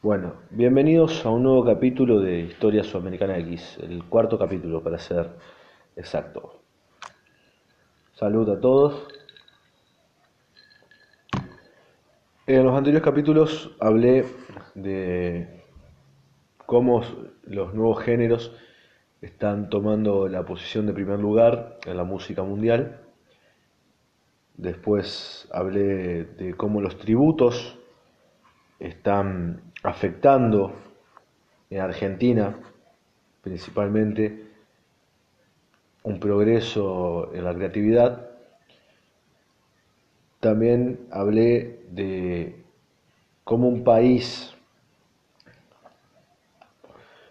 Bueno, bienvenidos a un nuevo capítulo de Historia Sudamericana X, el cuarto capítulo para ser exacto. Salud a todos. En los anteriores capítulos hablé de cómo los nuevos géneros están tomando la posición de primer lugar en la música mundial. Después hablé de cómo los tributos están afectando en Argentina principalmente un progreso en la creatividad. También hablé de cómo un país,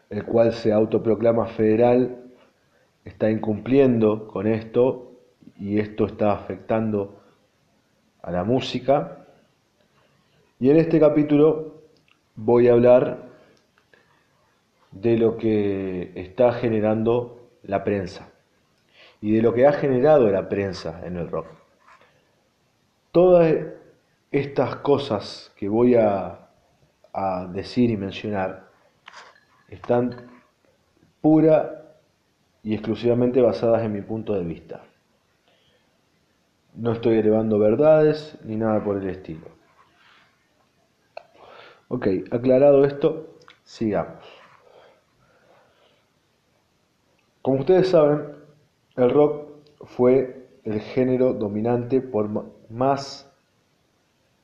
el cual se autoproclama federal, está incumpliendo con esto y esto está afectando a la música. Y en este capítulo voy a hablar de lo que está generando la prensa y de lo que ha generado la prensa en el rock. Todas estas cosas que voy a, decir y mencionar están pura y exclusivamente basadas en mi punto de vista. No estoy elevando verdades ni nada por el estilo. Ok, aclarado esto, sigamos. Como ustedes saben, el rock fue el género dominante por más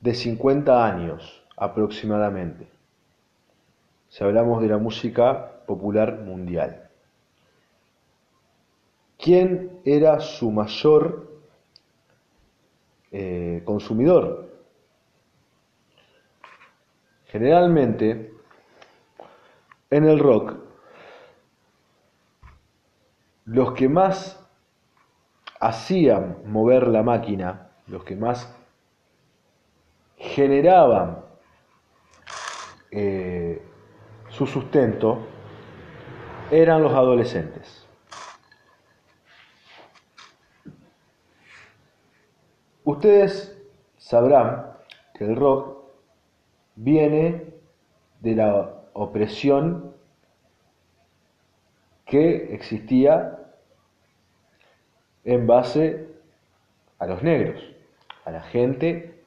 de 50 años aproximadamente, si hablamos de la música popular mundial. ¿Quién era su mayor eh, consumidor? Generalmente, en el rock, los que más hacían mover la máquina, los que más generaban eh, su sustento, eran los adolescentes. Ustedes sabrán que el rock viene de la opresión que existía en base a los negros, a la gente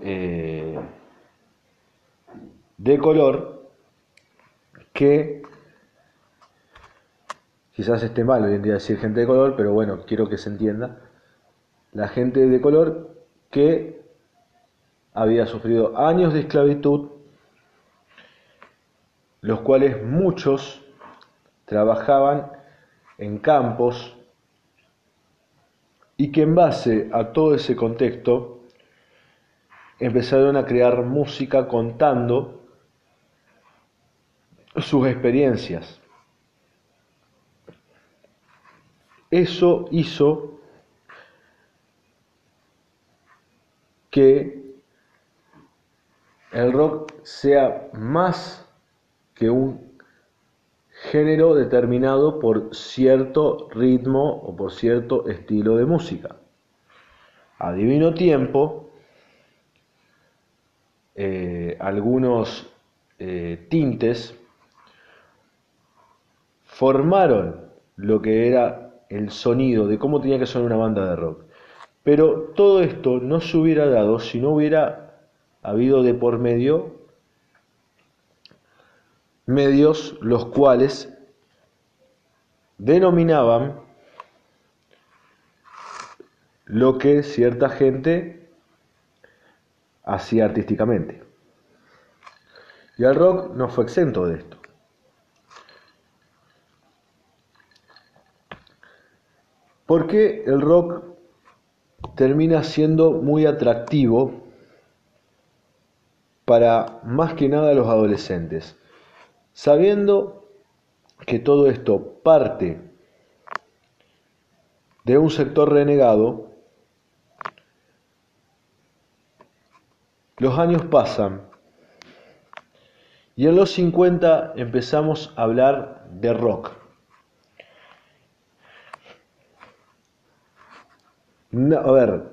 eh, de color que quizás esté mal hoy en día decir gente de color, pero bueno, quiero que se entienda, la gente de color que había sufrido años de esclavitud, los cuales muchos trabajaban en campos y que en base a todo ese contexto empezaron a crear música contando sus experiencias. Eso hizo que el rock sea más que un género determinado por cierto ritmo o por cierto estilo de música. A divino tiempo, eh, algunos eh, tintes formaron lo que era el sonido de cómo tenía que sonar una banda de rock. Pero todo esto no se hubiera dado si no hubiera habido de por medio medios los cuales denominaban lo que cierta gente hacía artísticamente. Y el rock no fue exento de esto. ¿Por qué el rock termina siendo muy atractivo para más que nada los adolescentes, sabiendo que todo esto parte de un sector renegado, los años pasan y en los 50 empezamos a hablar de rock. a ver,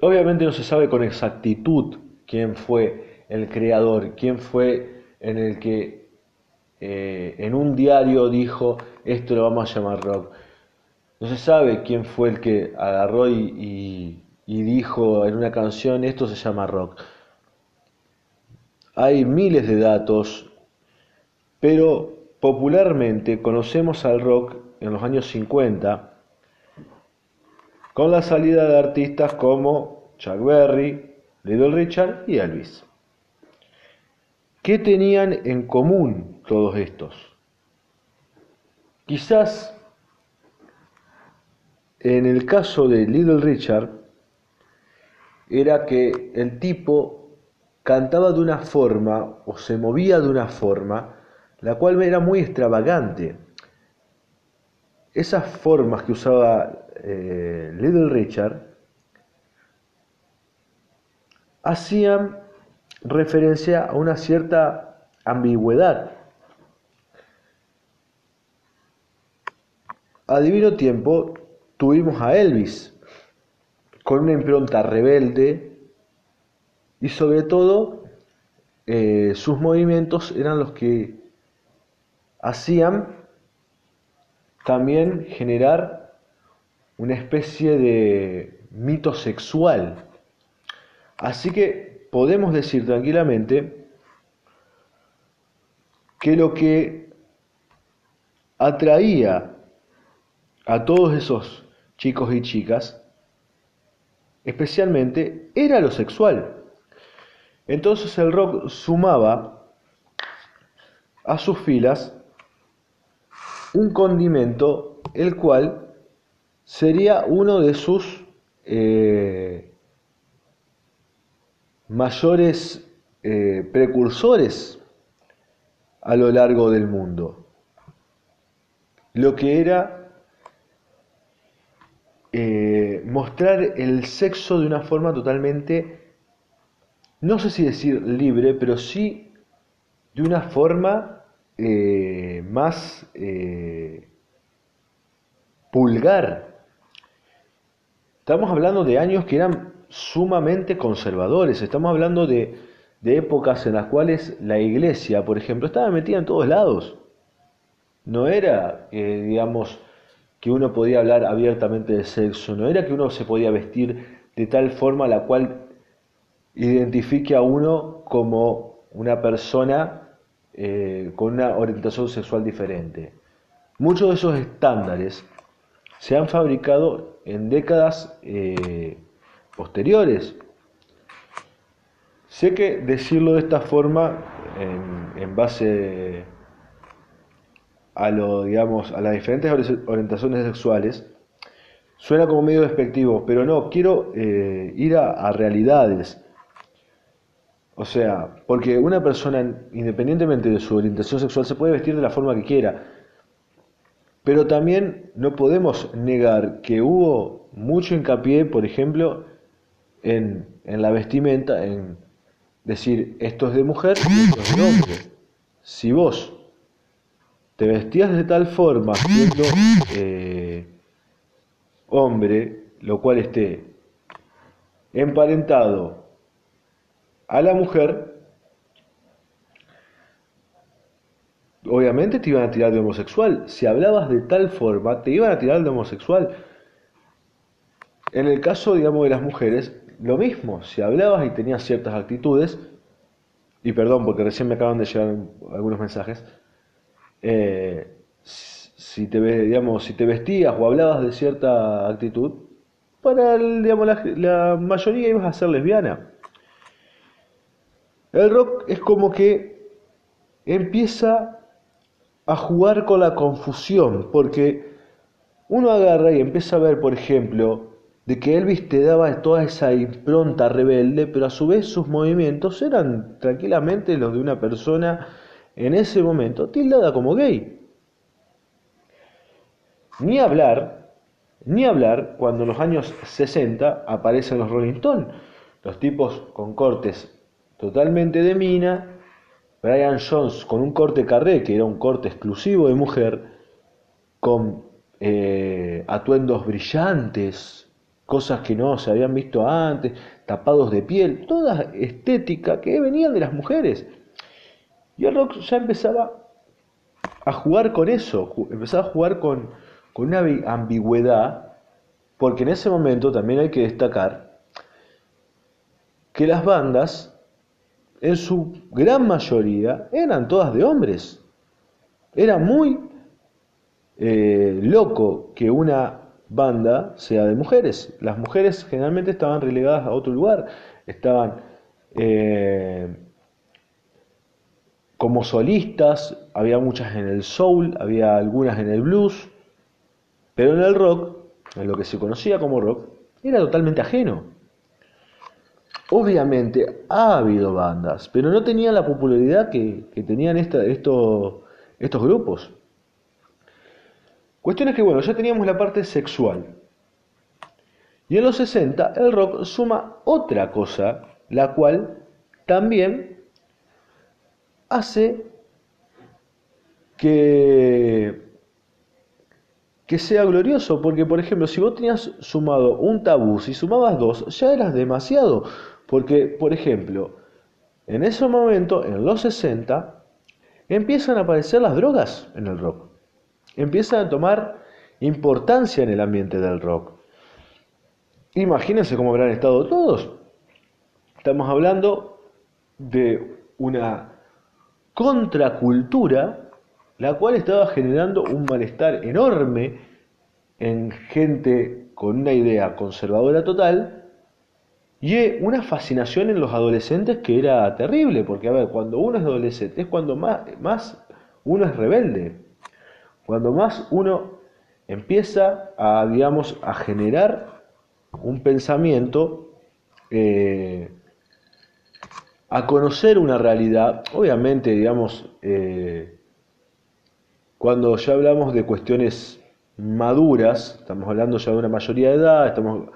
obviamente no se sabe con exactitud quién fue el creador, quién fue en el que eh, en un diario dijo esto lo vamos a llamar rock. No se sabe quién fue el que agarró y, y dijo en una canción esto se llama rock. Hay miles de datos, pero popularmente conocemos al rock en los años 50 con la salida de artistas como Chuck Berry, Little Richard y Elvis. ¿Qué tenían en común todos estos? Quizás en el caso de Little Richard era que el tipo cantaba de una forma o se movía de una forma la cual era muy extravagante. Esas formas que usaba eh, Little Richard hacían referencia a una cierta ambigüedad. A divino tiempo tuvimos a Elvis con una impronta rebelde y sobre todo eh, sus movimientos eran los que hacían también generar una especie de mito sexual. Así que podemos decir tranquilamente que lo que atraía a todos esos chicos y chicas, especialmente, era lo sexual. Entonces el rock sumaba a sus filas un condimento el cual sería uno de sus eh, mayores eh, precursores a lo largo del mundo. Lo que era eh, mostrar el sexo de una forma totalmente, no sé si decir libre, pero sí de una forma eh, más pulgar. Estamos hablando de años que eran sumamente conservadores, estamos hablando de, épocas en las cuales la iglesia, por ejemplo, estaba metida en todos lados. No era, eh, digamos, que uno podía hablar abiertamente de sexo, no era que uno se podía vestir de tal forma la cual identifique a uno como una persona eh, con una orientación sexual diferente. Muchos de esos estándares se han fabricado en décadas eh, posteriores. Sé que decirlo de esta forma, en, base a lo, digamos, a las diferentes orientaciones sexuales, suena como medio despectivo, pero no, quiero eh, ir a realidades o sea, porque una persona, independientemente de su orientación sexual, se puede vestir de la forma que quiera. Pero también no podemos negar que hubo mucho hincapié, por ejemplo, en, la vestimenta, en decir esto es de mujer y de hombre. Si vos te vestías de tal forma siendo eh, hombre, lo cual esté emparentado a la mujer, obviamente te iban a tirar de homosexual. Si hablabas de tal forma, te iban a tirar de homosexual. En el caso, digamos, de las mujeres, lo mismo. Si hablabas y tenías ciertas actitudes, y perdón porque recién me acaban de llegar algunos mensajes, eh, si, te, digamos, si te vestías o hablabas de cierta actitud, para digamos, la, la mayoría ibas a ser lesbiana. El rock es como que empieza a jugar con la confusión, porque uno agarra y empieza a ver, por ejemplo, de que Elvis te daba toda esa impronta rebelde, pero a su vez sus movimientos eran tranquilamente los de una persona en ese momento tildada como gay. Ni hablar, ni hablar cuando en los años 60 aparecen los Rolling Stones, los tipos con cortes totalmente de mina, Brian Jones con un corte carré, que era un corte exclusivo de mujer, con eh, atuendos brillantes, cosas que no se habían visto antes, tapados de piel, toda estética que venían de las mujeres. Y el rock ya empezaba a jugar con eso, empezaba a jugar con, una ambigüedad, porque en ese momento también hay que destacar que las bandas, en su gran mayoría, eran todas de hombres. Era muy eh, loco que una banda sea de mujeres. Las mujeres generalmente estaban relegadas a otro lugar, estaban eh, como solistas, había muchas en el soul, había algunas en el blues, pero en el rock, en lo que se conocía como rock, era totalmente ajeno. Obviamente ha habido bandas, pero no tenían la popularidad que, tenían estos grupos. Cuestión es que, bueno, ya teníamos la parte sexual. Y en los 60 el rock suma otra cosa, la cual también hace que, que sea glorioso, porque por ejemplo, si vos tenías sumado un tabú, si sumabas dos, ya eras demasiado, porque por ejemplo, en ese momento, en los 60, empiezan a aparecer las drogas en el rock empiezan a tomar importancia en el ambiente del rock. Imagínense cómo habrán estado todos. Estamos hablando de una contracultura, la cual estaba generando un malestar enorme en gente con una idea conservadora total y una fascinación en los adolescentes que era terrible, porque a ver, cuando uno es adolescente es cuando más, más uno es rebelde. Cuando más uno empieza a, digamos, a generar un pensamiento, eh, a conocer una realidad, obviamente, digamos, eh, cuando ya hablamos de cuestiones maduras, estamos hablando ya de una mayoría de edad, estamos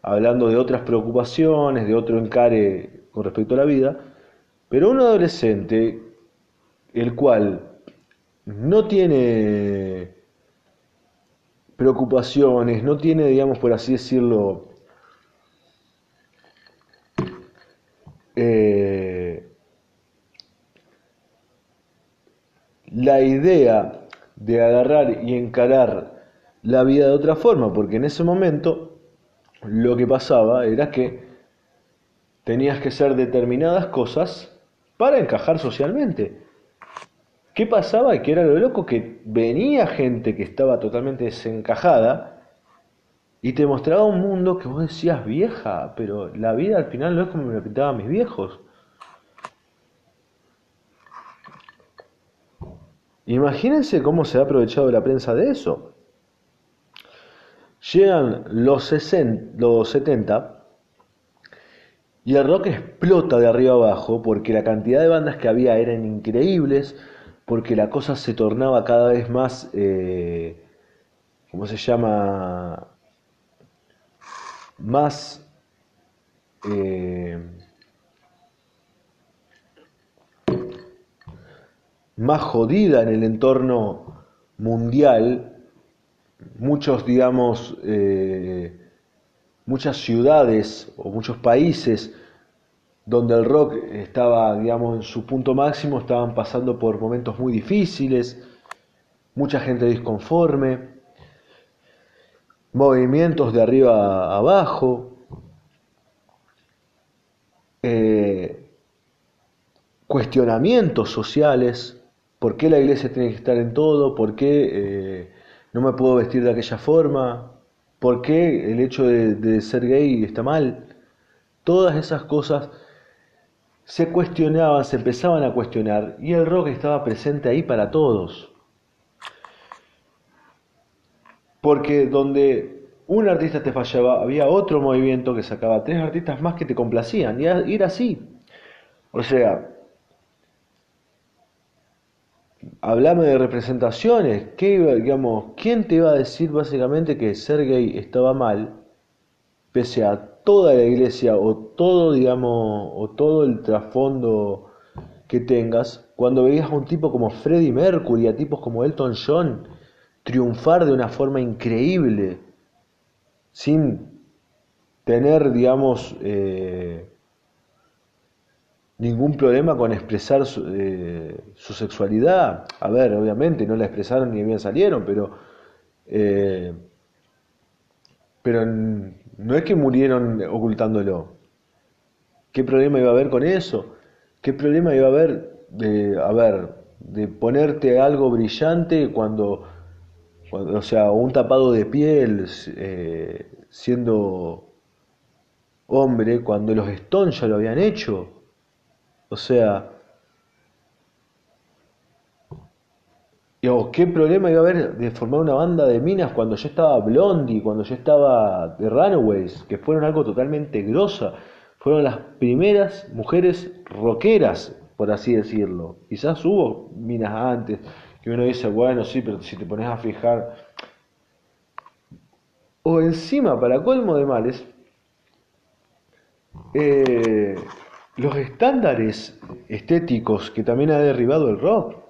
hablando de otras preocupaciones, de otro encare con respecto a la vida, pero un adolescente, el cual no tiene preocupaciones, no tiene, digamos, por así decirlo, eh, la idea de agarrar y encarar la vida de otra forma, porque en ese momento lo que pasaba era que tenías que ser determinadas cosas para encajar socialmente. ¿Qué pasaba? Que era lo loco que venía gente que estaba totalmente desencajada y te mostraba un mundo que vos decías vieja, pero la vida al final no es como me lo pintaban mis viejos. Imagínense cómo se ha aprovechado la prensa de eso. Llegan los, 60, los 70 y el rock explota de arriba abajo porque la cantidad de bandas que había eran increíbles porque la cosa se tornaba cada vez más, eh, ¿cómo se llama? Más... Eh, más jodida en el entorno mundial, muchos, digamos, eh, muchas ciudades o muchos países donde el rock estaba, digamos, en su punto máximo, estaban pasando por momentos muy difíciles, mucha gente disconforme, movimientos de arriba a abajo, eh, cuestionamientos sociales, por qué la iglesia tiene que estar en todo, por qué eh, no me puedo vestir de aquella forma, por qué el hecho de ser gay está mal, todas esas cosas se cuestionaban, se empezaban a cuestionar y el rock estaba presente ahí para todos. Porque donde un artista te fallaba, había otro movimiento que sacaba tres artistas más que te complacían y era así. O sea, hablame de representaciones, ¿qué, digamos, ¿quién te iba a decir básicamente que ser gay estaba mal, pese a toda la iglesia o todo, digamos, o todo el trasfondo que tengas, cuando veías a un tipo como Freddie Mercury, a tipos como Elton John, triunfar de una forma increíble, sin tener, digamos, eh, ningún problema con expresar eh, su, sexualidad. A ver, obviamente no la expresaron ni bien salieron, pero, eh, pero no es que murieron ocultándolo. ¿Qué problema iba a haber con eso? ¿Qué problema iba a haber de, a ver, de ponerte algo brillante cuando, o sea, un tapado de piel eh, siendo hombre cuando los Stones ya lo habían hecho? O sea, ¿qué problema iba a haber de formar una banda de minas cuando yo estaba Blondie, cuando yo estaba The Runaways, que fueron algo totalmente grosa? Fueron las primeras mujeres rockeras, por así decirlo. Quizás hubo minas antes, que uno dice, bueno, sí, pero si te pones a fijar. O encima, para colmo de males, eh, los estándares estéticos que también ha derribado el rock.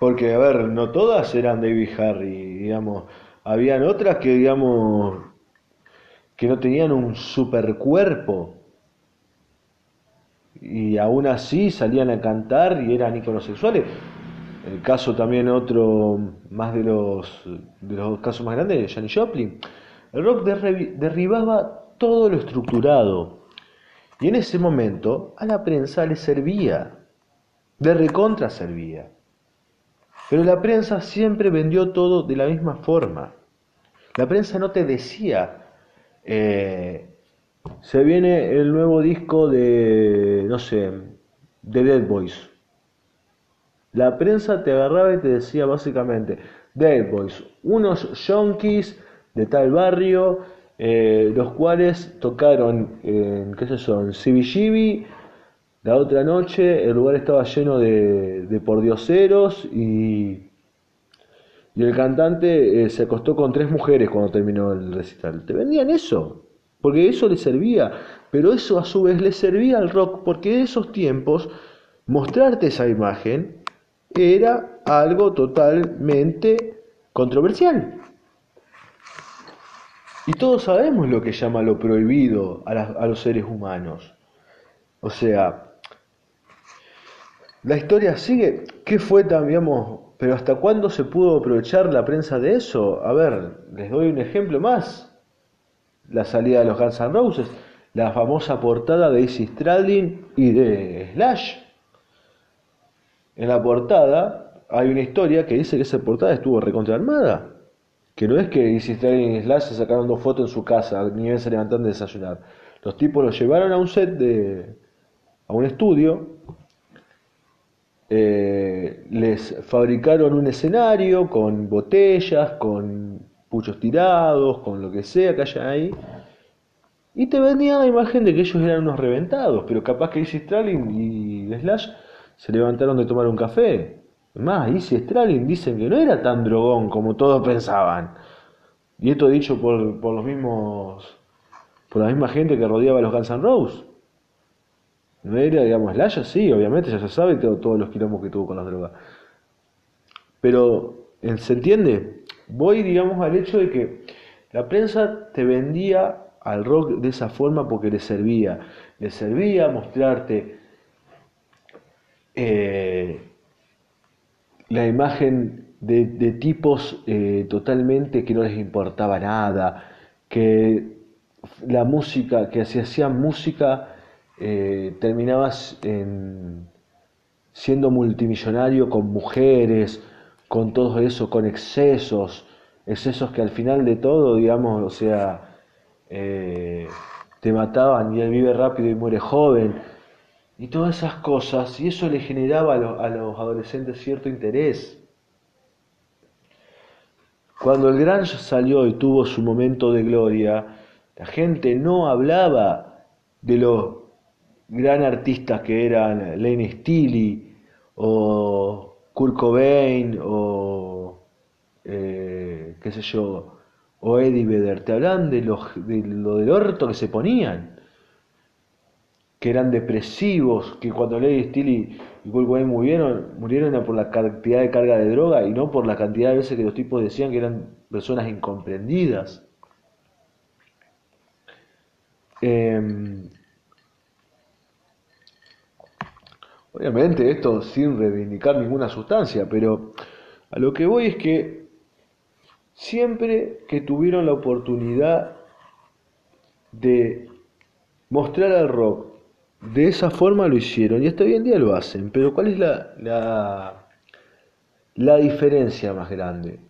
Porque, a ver, no todas eran David Harry, digamos. Habían otras que, digamos, que no tenían un super cuerpo. Y aún así salían a cantar y eran iconos sexuales. El caso también otro, más de los, de los casos más grandes, de Janis Joplin. El rock derribaba todo lo estructurado. Y en ese momento a la prensa le servía, de recontra servía. Pero la prensa siempre vendió todo de la misma forma. La prensa no te decía, eh, se viene el nuevo disco de, no sé, de Dead Boys. La prensa te agarraba y te decía básicamente, Dead Boys, unos yonkis de tal barrio eh, los cuales tocaron en, qué sé yo, en CBGB, la otra noche el lugar estaba lleno de, de pordioseros y, y el cantante eh, se acostó con tres mujeres cuando terminó el recital. Te vendían eso, porque eso le servía, pero eso a su vez le servía al rock, porque en esos tiempos mostrarte esa imagen era algo totalmente controversial. Y todos sabemos lo que llama lo prohibido a, los seres humanos. O sea, la historia sigue. ¿Qué fue también, pero hasta cuándo se pudo aprovechar la prensa de eso? A ver, les doy un ejemplo más. La salida de los Guns N' Roses, la famosa portada de Izzy Stradlin y de Slash. En la portada hay una historia que dice que esa portada estuvo recontraarmada que no es que hiciste y Slash se sacaron dos fotos en su casa, ni bien se levantan de desayunar. Los tipos los llevaron a un set de. a un estudio. Eh, les fabricaron un escenario con botellas, con puchos tirados, con lo que sea que haya ahí. Y te vendían la imagen de que ellos eran unos reventados, pero capaz que Easy Stralin y Slash se levantaron de tomar un café. Más, Easy Stralin dicen que no era tan drogón como todos pensaban. Y esto dicho por, por los mismos, por la misma gente que rodeaba a los Guns N' Roses. No era, digamos, Slash, sí, obviamente, ya se sabe todos los quilombos que tuvo con las drogas. Pero, ¿se entiende? Voy, digamos, al hecho de que la prensa te vendía al rock de esa forma porque le servía. Le servía mostrarte eh, la imagen de, tipos eh, totalmente que no les importaba nada, que la música, que si hacían música, eh, terminabas siendo multimillonario con mujeres, con todo eso, con excesos, excesos que al final de todo, digamos, o sea, eh, te mataban y él vive rápido y muere joven y todas esas cosas, y eso le generaba a, los adolescentes cierto interés. Cuando el Grange salió y tuvo su momento de gloria, la gente no hablaba de los gran artistas que eran Lane Steele o Kurt Cobain o eh, qué sé yo o Eddie Vedder, te hablan de, los, de lo del orto que se ponían. que eran depresivos, que cuando Lady Steele y, Kurt Cobain murieron, murieron por la cantidad de carga de droga y no por la cantidad de veces que los tipos decían que eran personas incomprendidas. Em, obviamente esto sin reivindicar ninguna sustancia, pero a lo que voy es que siempre que tuvieron la oportunidad de mostrar al rock de esa forma lo hicieron y hasta hoy en día lo hacen, pero ¿cuál es la, la, la diferencia más grande?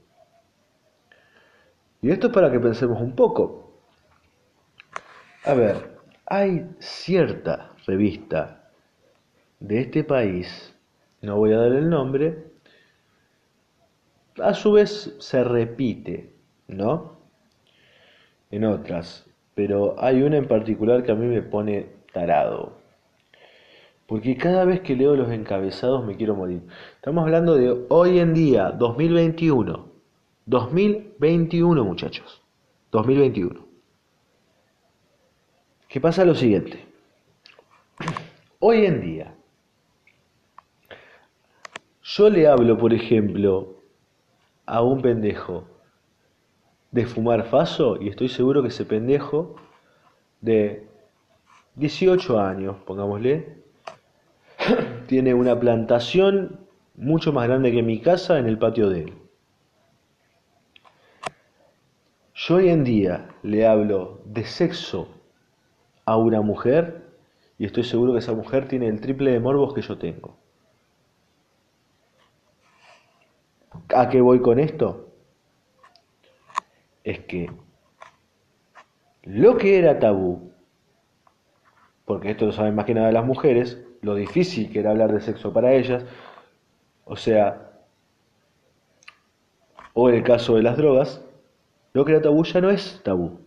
Y esto es para que pensemos un poco. A ver, hay cierta revista de este país, no voy a dar el nombre, a su vez se repite, ¿no? En otras, pero hay una en particular que a mí me pone tarado. Porque cada vez que leo los encabezados me quiero morir. Estamos hablando de hoy en día, 2021. 2021, muchachos. 2021. ¿Qué pasa lo siguiente? Hoy en día, yo le hablo, por ejemplo, a un pendejo de fumar faso y estoy seguro que ese pendejo de 18 años, pongámosle, tiene una plantación mucho más grande que mi casa en el patio de él. Yo hoy en día le hablo de sexo a una mujer y estoy seguro que esa mujer tiene el triple de morbos que yo tengo. ¿A qué voy con esto? Es que lo que era tabú, porque esto lo saben más que nada las mujeres, lo difícil que era hablar de sexo para ellas, o sea, o el caso de las drogas, lo que era tabú ya no es tabú.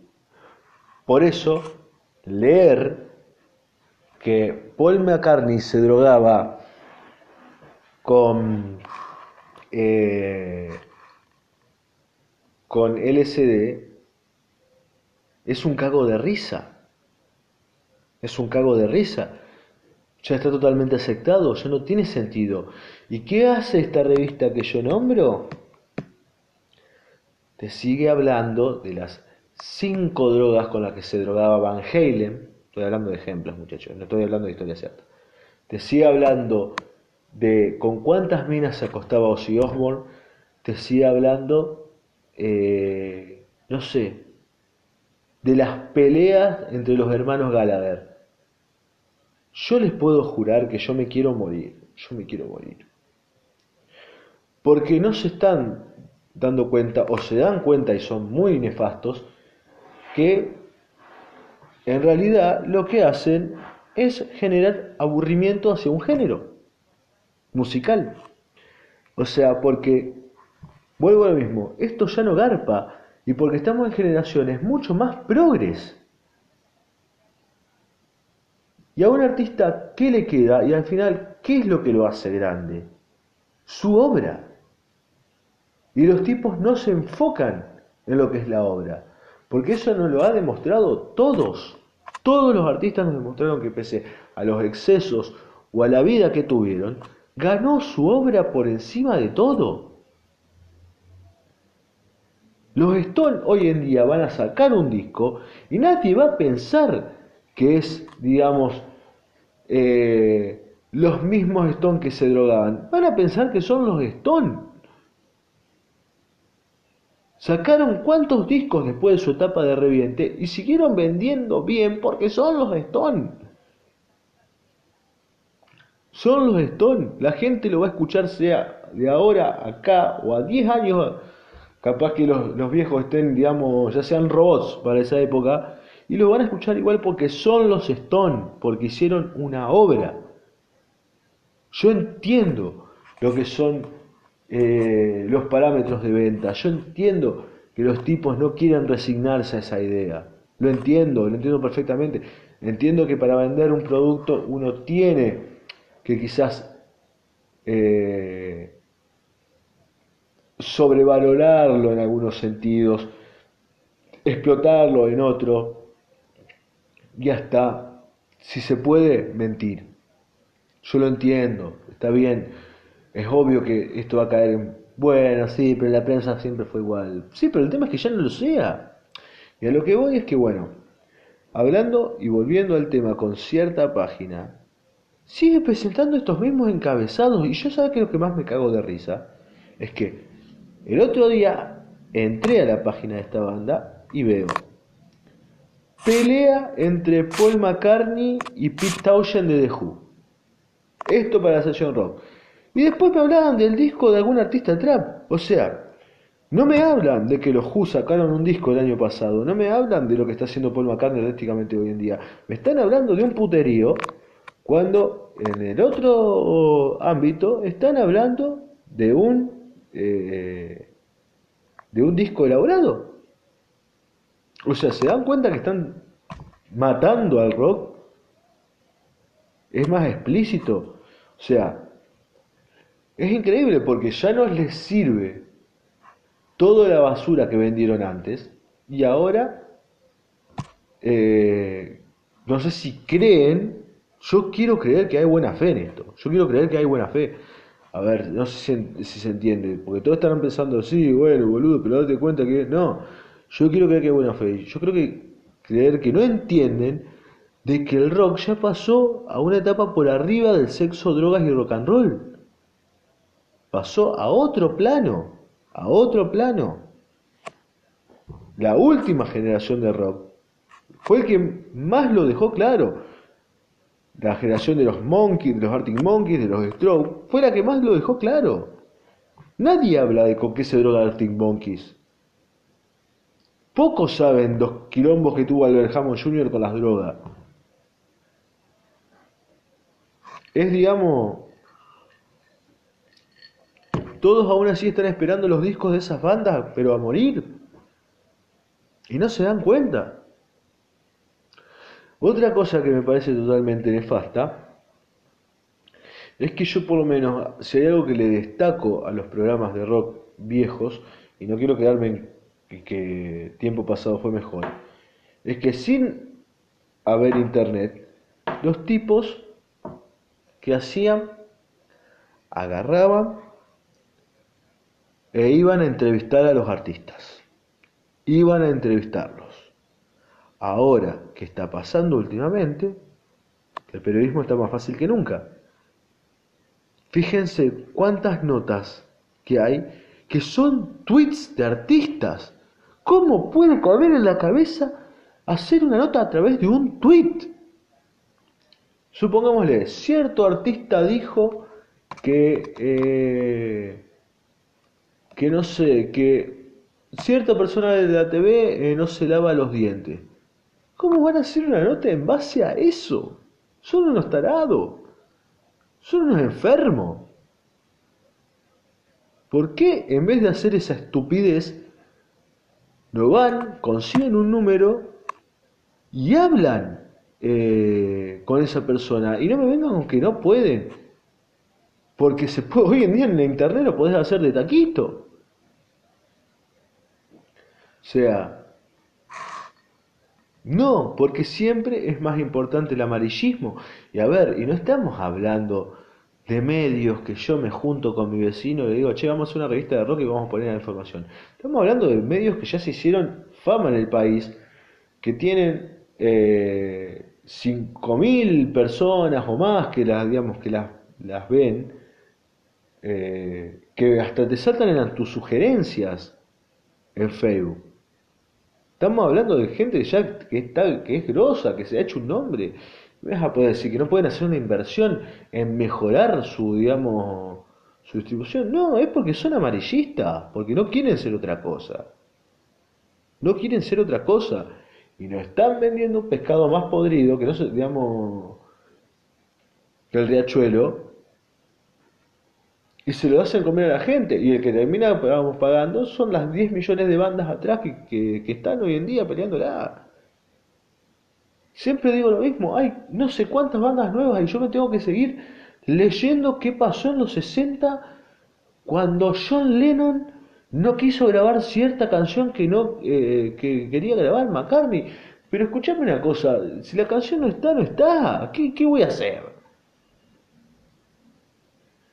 Por eso, leer que Paul McCartney se drogaba con eh, con LSD es un cago de risa. Es un cago de risa. Ya está totalmente aceptado, ya no tiene sentido. ¿Y qué hace esta revista que yo nombro? Te sigue hablando de las cinco drogas con las que se drogaba Van Halen. Estoy hablando de ejemplos, muchachos, no estoy hablando de historia cierta. Te sigue hablando de con cuántas minas se acostaba Ozzy Osbourne, te sigue hablando, eh, no sé, de las peleas entre los hermanos Gallagher. Yo les puedo jurar que yo me quiero morir, yo me quiero morir. Porque no se están dando cuenta, o se dan cuenta y son muy nefastos, que en realidad lo que hacen es generar aburrimiento hacia un género musical. O sea, porque, vuelvo a lo mismo, esto ya no garpa, y porque estamos en generaciones mucho más progres. Y a un artista, ¿qué le queda? Y al final, ¿qué es lo que lo hace grande? Su obra. Y los tipos no se enfocan en lo que es la obra, porque eso nos lo ha demostrado todos. Todos los artistas nos demostraron que pese a los excesos o a la vida que tuvieron, ganó su obra por encima de todo. Los Stones hoy en día van a sacar un disco y nadie va a pensar que es, digamos, eh, los mismos Stones que se drogaban. Van a pensar que son los Stones. Sacaron cuántos discos después de su etapa de reviente y siguieron vendiendo bien porque son los Stones. Son los Stones. La gente lo va a escuchar sea de ahora acá o a 10 años. Capaz que los, viejos estén, digamos, ya sean robots para esa época. Y lo van a escuchar igual porque son los Stones, porque hicieron una obra. Yo entiendo lo que son eh, los parámetros de venta. Yo entiendo que los tipos no quieren resignarse a esa idea. Lo entiendo, lo entiendo perfectamente. Entiendo que para vender un producto uno tiene que quizás eh, sobrevalorarlo en algunos sentidos, explotarlo en otro, y hasta si se puede mentir. Yo lo entiendo, está bien, es obvio que esto va a caer en, bueno, sí, pero la prensa siempre fue igual. Sí, pero el tema es que ya no lo sea. Y a lo que voy es que, bueno, hablando y volviendo al tema con cierta página, sigue presentando estos mismos encabezados y yo sabes que lo que más me cago de risa es que el otro día entré a la página de esta banda y veo pelea entre Paul McCartney y Pete Townshend de The Who. Esto para la sesión rock. Y después me hablaban del disco de algún artista trap. O sea, no me hablan de que los Who sacaron un disco el año pasado. No me hablan de lo que está haciendo Paul McCartney artísticamente hoy en día. Me están hablando de un puterío cuando en el otro ámbito están hablando de un eh, de un disco elaborado. O sea, se dan cuenta que están matando al rock. Es más explícito. O sea, es increíble porque ya no les sirve toda la basura que vendieron antes y ahora eh, no sé si creen, yo quiero creer que hay buena fe en esto, yo quiero creer que hay buena fe. A ver, no sé si, se entiende, porque todos están pensando, sí, bueno, boludo, pero date cuenta que no, yo quiero creer que hay buena fe. Yo creo que creer que no entienden de que el rock ya pasó a una etapa por arriba del sexo, drogas y rock and roll pasó a otro plano, a otro plano. La última generación de rock fue el que más lo dejó claro. La generación de los Monkeys, de los Arctic Monkeys, de los Strokes, fue la que más lo dejó claro. Nadie habla de con qué se droga Arctic Monkeys. Pocos saben los quilombos que tuvo Albert Hammond Jr. con las drogas. Es, digamos, todos aún así están esperando los discos de esas bandas, pero a morir. Y no se dan cuenta. Otra cosa que me parece totalmente nefasta es que yo por lo menos, si hay algo que le destaco a los programas de rock viejos, y no quiero quedarme en que tiempo pasado fue mejor, es que sin haber internet, los tipos que hacían, agarraban e iban a entrevistar a los artistas. Iban a entrevistarlos. Ahora, ¿qué está pasando últimamente? El periodismo está más fácil que nunca. Fíjense cuántas notas que hay que son tweets de artistas. ¿Cómo puede caber en la cabeza hacer una nota a través de un tweet? Supongámosle, cierto artista dijo que eh, que no sé, que cierta persona de la TV eh, no se lava los dientes. ¿Cómo van a hacer una nota en base a eso? Son unos tarados. Son unos enfermos. ¿Por qué en vez de hacer esa estupidez, no van, consiguen un número y hablan eh, con esa persona? Y no me vengan con que no pueden. Porque se puede, hoy en día en la internet lo podés hacer de taquito. O sea, no, porque siempre es más importante el amarillismo. Y a ver, y no estamos hablando de medios que yo me junto con mi vecino y le digo, che, vamos a hacer una revista de rock y vamos a poner la información. Estamos hablando de medios que ya se hicieron fama en el país, que tienen eh, 5.000 personas o más que las, digamos, que las, las ven, eh, que hasta te saltan en tus sugerencias en Facebook. Estamos hablando de gente ya que, está, que es grosa, que se ha hecho un nombre. Vas a poder decir que no pueden hacer una inversión en mejorar su, digamos, su distribución. No, es porque son amarillistas, porque no quieren ser otra cosa. No quieren ser otra cosa. Y nos están vendiendo un pescado más podrido que no sé, digamos, que el riachuelo, y se lo hacen comer a la gente. Y el que termina pagando son las 10 millones de bandas atrás que, que, están hoy en día peleándola. Siempre digo lo mismo, hay no sé cuántas bandas nuevas y yo me tengo que seguir leyendo qué pasó en los 60 cuando John Lennon no quiso grabar cierta canción que no eh, que quería grabar McCartney. Pero escuchame una cosa, si la canción no está, no está. ¿Qué, qué voy a hacer?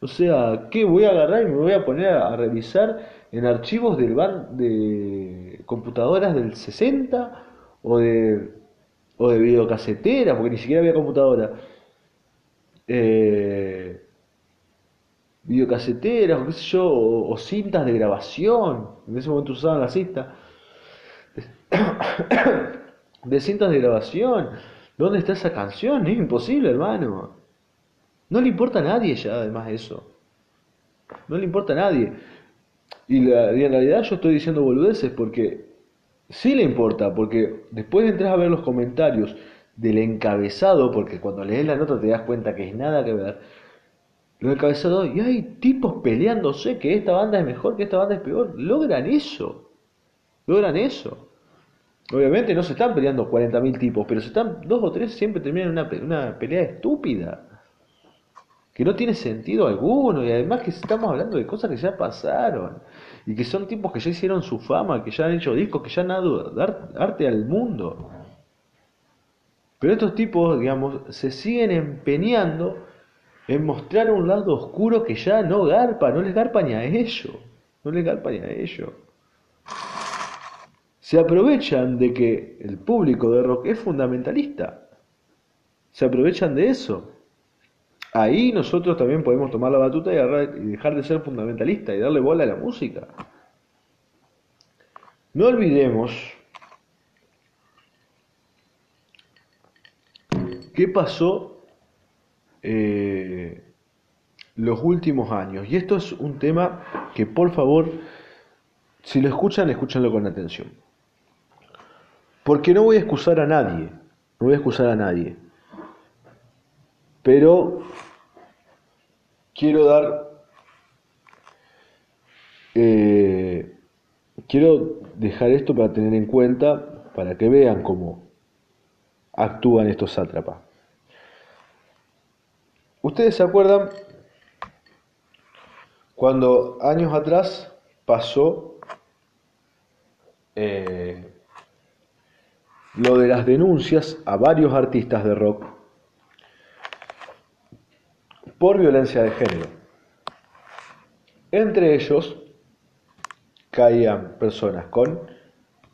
O sea, ¿qué voy a agarrar y me voy a poner a, revisar en archivos del bar de computadoras del 60 o de, o de videocasetera, porque ni siquiera había computadora? Eh, videocaseteras o qué sé yo, o, cintas de grabación. En ese momento usaban la cinta. de cintas de grabación. ¿Dónde está esa canción? Es imposible, hermano. No le importa a nadie ya, además de eso. No le importa a nadie. Y, la, y en realidad yo estoy diciendo boludeces porque sí le importa, porque después de entrar a ver los comentarios del encabezado, porque cuando lees la nota te das cuenta que es nada que ver, lo encabezado, y hay tipos peleándose que esta banda es mejor, que esta banda es peor, logran eso, logran eso. Obviamente no se están peleando 40.000 tipos, pero se están dos o tres siempre terminan una, una pelea estúpida que no tiene sentido alguno y además que estamos hablando de cosas que ya pasaron y que son tipos que ya hicieron su fama, que ya han hecho discos, que ya han dado arte al mundo. Pero estos tipos, digamos, se siguen empeñando en mostrar un lado oscuro que ya no garpa, no les garpa ni a ellos, no les garpa ni a ellos. Se aprovechan de que el público de rock es fundamentalista. Se aprovechan de eso. Ahí nosotros también podemos tomar la batuta y, dejar de ser fundamentalista y darle bola a la música. No olvidemos qué pasó eh, los últimos años. Y esto es un tema que por favor, si lo escuchan, escúchanlo con atención. Porque no voy a excusar a nadie, no voy a excusar a nadie. Pero quiero dar, eh, quiero dejar esto para tener en cuenta, para que vean cómo actúan estos sátrapas. ¿Ustedes se acuerdan cuando años atrás pasó eh, lo de las denuncias a varios artistas de rock por violencia de género. Entre ellos caían personas con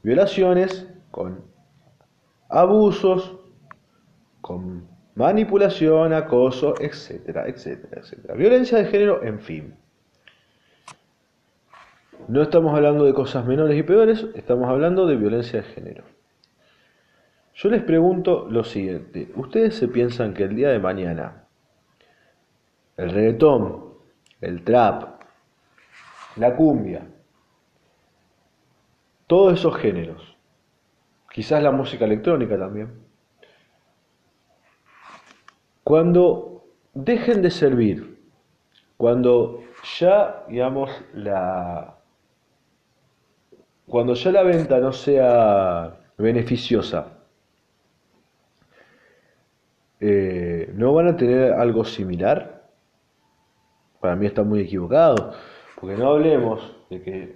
violaciones, con abusos, con manipulación, acoso, etcétera, etcétera, etcétera. Violencia de género, en fin. No estamos hablando de cosas menores y peores, estamos hablando de violencia de género. Yo les pregunto lo siguiente, ¿ustedes se piensan que el día de mañana el reggaetón, el trap, la cumbia, todos esos géneros, quizás la música electrónica también, cuando dejen de servir, cuando ya, digamos, la cuando ya la venta no sea beneficiosa, eh, ¿no van a tener algo similar? Para mí está muy equivocado, porque no hablemos de que,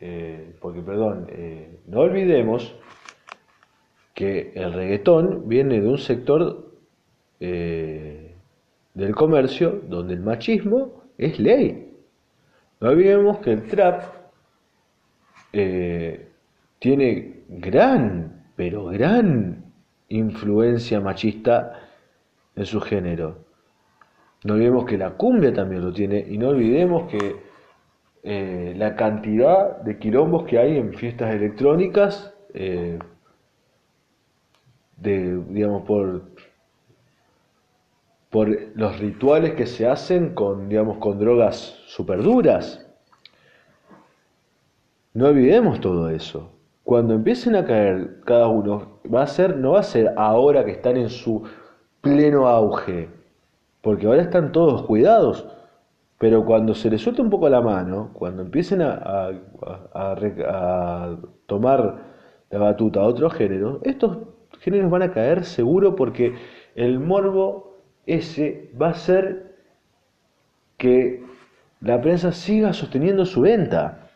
eh, porque perdón, eh, no olvidemos que el reggaetón viene de un sector eh, del comercio donde el machismo es ley. No olvidemos que el trap tiene gran, pero gran influencia machista en su género. No olvidemos que la cumbia también lo tiene y no olvidemos que eh, la cantidad de quilombos que hay en fiestas electrónicas, eh, de, digamos, por, por los rituales que se hacen con, digamos, con drogas super duras. No olvidemos todo eso. Cuando empiecen a caer cada uno, va a ser, no va a ser ahora que están en su pleno auge porque ahora están todos cuidados, pero cuando se les suelte un poco la mano, cuando empiecen a, tomar la batuta a otros géneros, estos géneros van a caer seguro porque el morbo ese va a ser que la prensa siga sosteniendo su venta.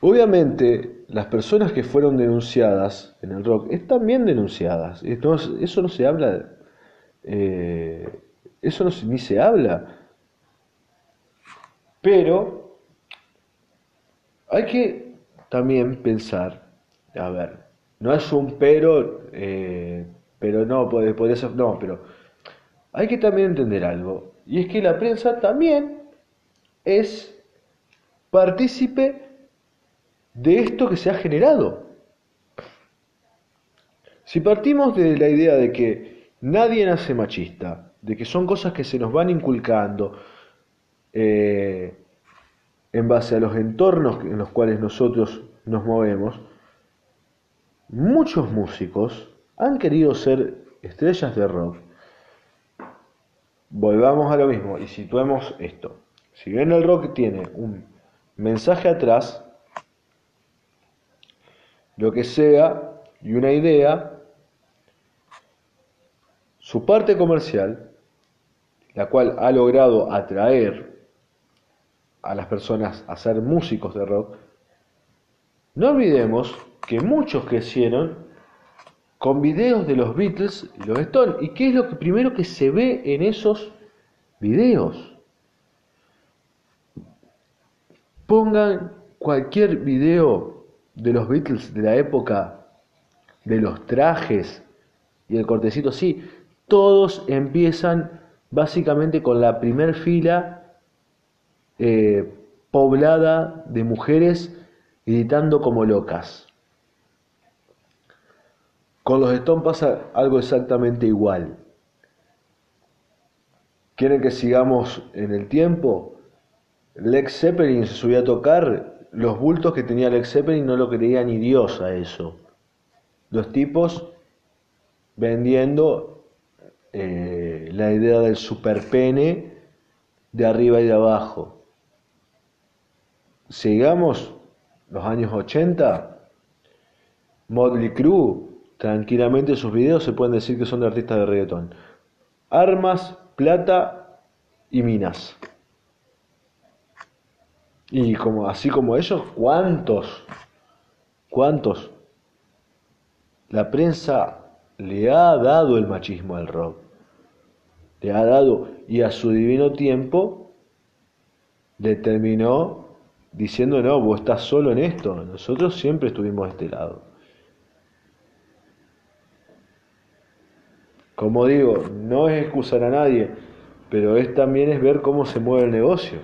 Obviamente, las personas que fueron denunciadas en el rock están bien denunciadas. eso no se habla, eh, eso no ni se habla. Pero hay que también pensar, a ver, no es un pero, eh, pero no, podría ser, no, pero hay que también entender algo, y es que la prensa también es partícipe de esto que se ha generado. Si partimos de la idea de que nadie nace machista, de que son cosas que se nos van inculcando eh, en base a los entornos en los cuales nosotros nos movemos, muchos músicos han querido ser estrellas de rock. Volvamos a lo mismo y situemos esto. Si bien el rock tiene un mensaje atrás, lo que sea, y una idea, su parte comercial, la cual ha logrado atraer a las personas a ser músicos de rock, no olvidemos que muchos crecieron con videos de los Beatles y los Stones. ¿Y qué es lo que primero que se ve en esos videos? Pongan cualquier video de los Beatles de la época, de los trajes y el cortecito, sí, todos empiezan básicamente con la primer fila eh, poblada de mujeres gritando como locas. Con los Stones pasa algo exactamente igual. ¿Quieren que sigamos en el tiempo? Lex Zeppelin se subió a tocar los bultos que tenía Alex Zeppelin no lo creía ni Dios a eso. Los tipos vendiendo eh, la idea del superpene de arriba y de abajo. Sigamos los años 80, Motley Crue, tranquilamente sus videos se pueden decir que son de artistas de reggaetón. Armas, plata y minas. Y como, así como ellos, ¿cuántos? ¿Cuántos? La prensa le ha dado el machismo al rock. Le ha dado, y a su divino tiempo, le terminó diciendo, no, vos estás solo en esto, nosotros siempre estuvimos de este lado. Como digo, no es excusar a nadie, pero es también es ver cómo se mueve el negocio.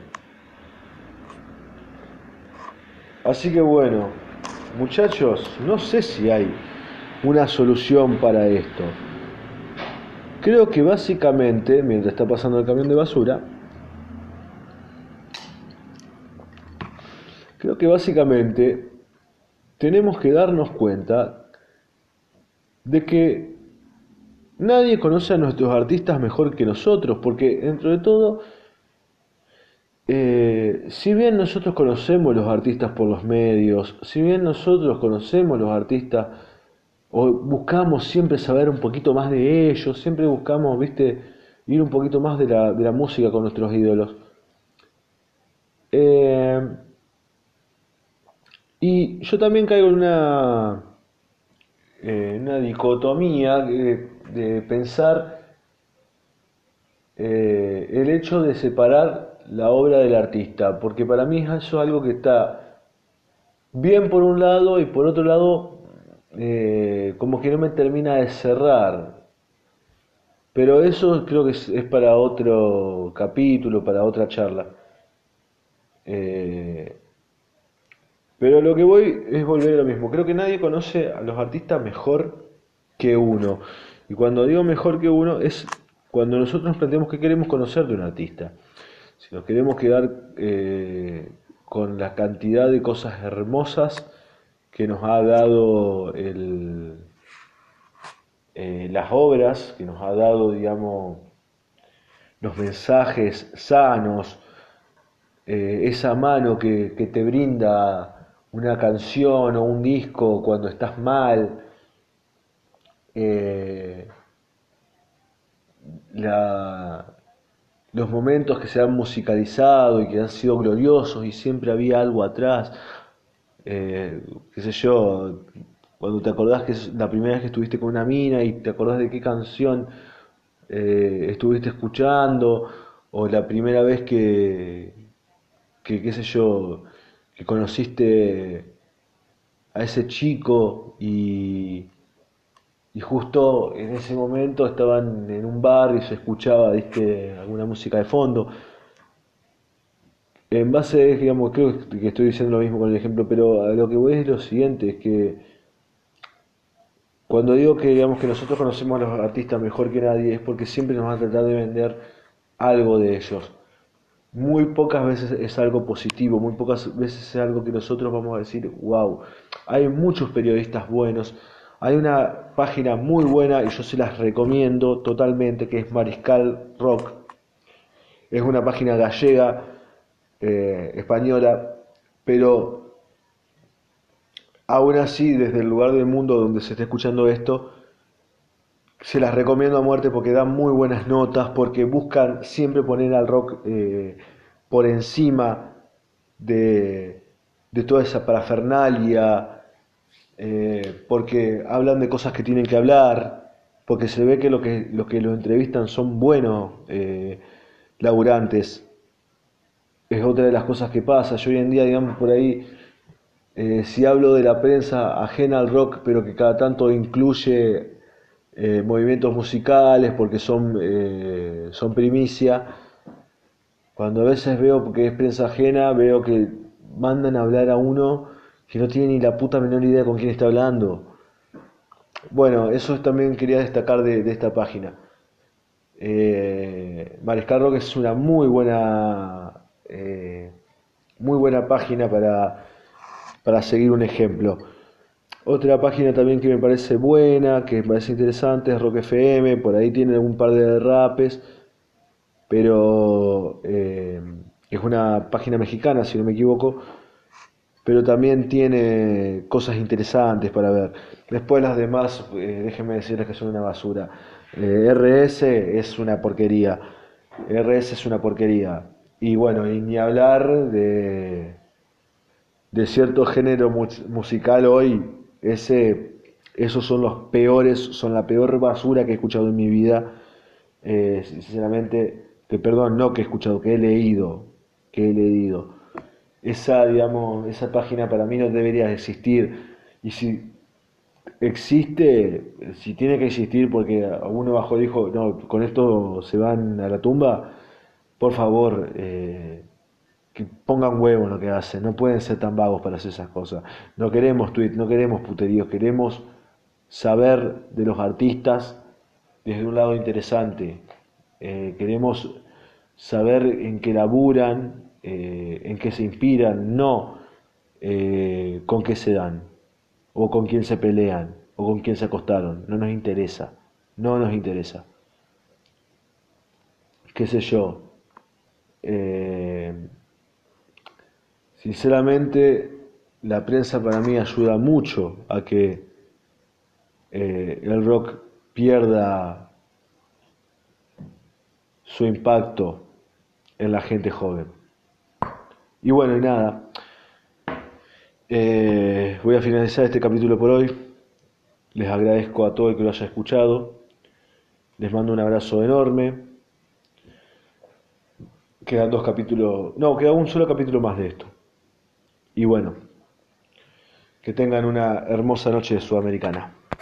Así que bueno, muchachos, no sé si hay una solución para esto. Creo que básicamente, mientras está pasando el camión de basura, creo que básicamente tenemos que darnos cuenta de que nadie conoce a nuestros artistas mejor que nosotros, porque dentro de todo eh, si bien nosotros conocemos los artistas por los medios, si bien nosotros conocemos los artistas o buscamos siempre saber un poquito más de ellos, siempre buscamos, viste, ir un poquito más de la, de la música con nuestros ídolos. Eh, y yo también caigo en una, eh, una dicotomía de, pensar el hecho de separar la obra del artista, porque para mí eso es algo que está bien por un lado y por otro lado eh, como que no me termina de cerrar. Pero eso creo que es, para otro capítulo, para otra charla. Eh, pero lo que voy es volver a lo mismo. Creo que nadie conoce a los artistas mejor que uno. Y cuando digo mejor que uno es cuando nosotros nos planteamos que queremos conocer de un artista si nos queremos quedar eh, con la cantidad de cosas hermosas que nos ha dado eh, las obras, que nos ha dado, digamos, los mensajes sanos, eh, esa mano que, te brinda una canción o un disco cuando estás mal, la, los momentos que se han musicalizado y que han sido gloriosos y siempre había algo atrás. Eh, qué sé yo, cuando te acordás que es la primera vez que estuviste con una mina y te acordás de qué canción eh, estuviste escuchando, o la primera vez que, que, qué sé yo, que conociste a ese chico y, y justo en ese momento estaban en un bar y se escuchaba, ¿viste? alguna música de fondo. En base, digamos, creo que estoy diciendo lo mismo con el ejemplo, pero lo que voy es lo siguiente, es que cuando digo que digamos que nosotros conocemos a los artistas mejor que nadie es porque siempre nos van a tratar de vender algo de ellos. Muy pocas veces es algo positivo, muy pocas veces es algo que nosotros vamos a decir, wow. Hay muchos periodistas buenos, hay una página muy buena y yo se las recomiendo totalmente que es Mariscal Rock. Es una página gallega, eh, española, pero Aún así, desde el lugar del mundo donde se está escuchando esto, se las recomiendo a muerte porque dan muy buenas notas, porque buscan siempre poner al rock eh, por encima de, toda esa parafernalia, eh, porque hablan de cosas que tienen que hablar, porque se ve que los que, lo que los entrevistan son buenos eh, laburantes. Es otra de las cosas que pasa. Yo hoy en día, digamos, por ahí eh, si hablo de la prensa ajena al rock, pero que cada tanto incluye eh, movimientos musicales porque son, eh, son primicia, cuando a veces veo que es prensa ajena, veo que mandan a hablar a uno que no tiene ni la puta menor idea con quién está hablando. Bueno, eso también quería destacar de, de esta página. Mariscal Rock es una muy buena, muy buena página para para seguir un ejemplo. Otra página también que me parece buena, que me parece interesante, es Rock FM, por ahí tiene un par de rapes, pero eh, es una página mexicana, si no me equivoco, pero también tiene cosas interesantes para ver. Después las demás, eh, déjenme decirles que son una basura. Eh, RS es una porquería. RS es una porquería. Y bueno, y ni hablar de de cierto género musical hoy, ese, esos son los peores, son la peor basura que he escuchado en mi vida. Eh, sinceramente, que perdón, no que he escuchado, que he leído, que he leído. Esa, digamos, esa página para mí no debería existir. Y si existe, si tiene que existir porque uno bajo dijo, no, con esto se van a la tumba, por favor, eh, que pongan huevo en lo que hacen, no pueden ser tan vagos para hacer esas cosas. No queremos tweet, no queremos puteríos, queremos saber de los artistas desde un lado interesante. Eh, queremos saber en qué laburan, eh, en qué se inspiran, no con qué se dan, o con quién se pelean, o con quién se acostaron. No nos interesa, no nos interesa. ¿Qué sé yo? Sinceramente, la prensa para mí ayuda mucho a que eh, el rock pierda su impacto en la gente joven. Y bueno, y nada, eh, voy a finalizar este capítulo por hoy. Les agradezco a todo el que lo haya escuchado. Les mando un abrazo enorme. Quedan dos capítulos, no, queda un solo capítulo más de esto. Y bueno, que tengan una hermosa noche sudamericana.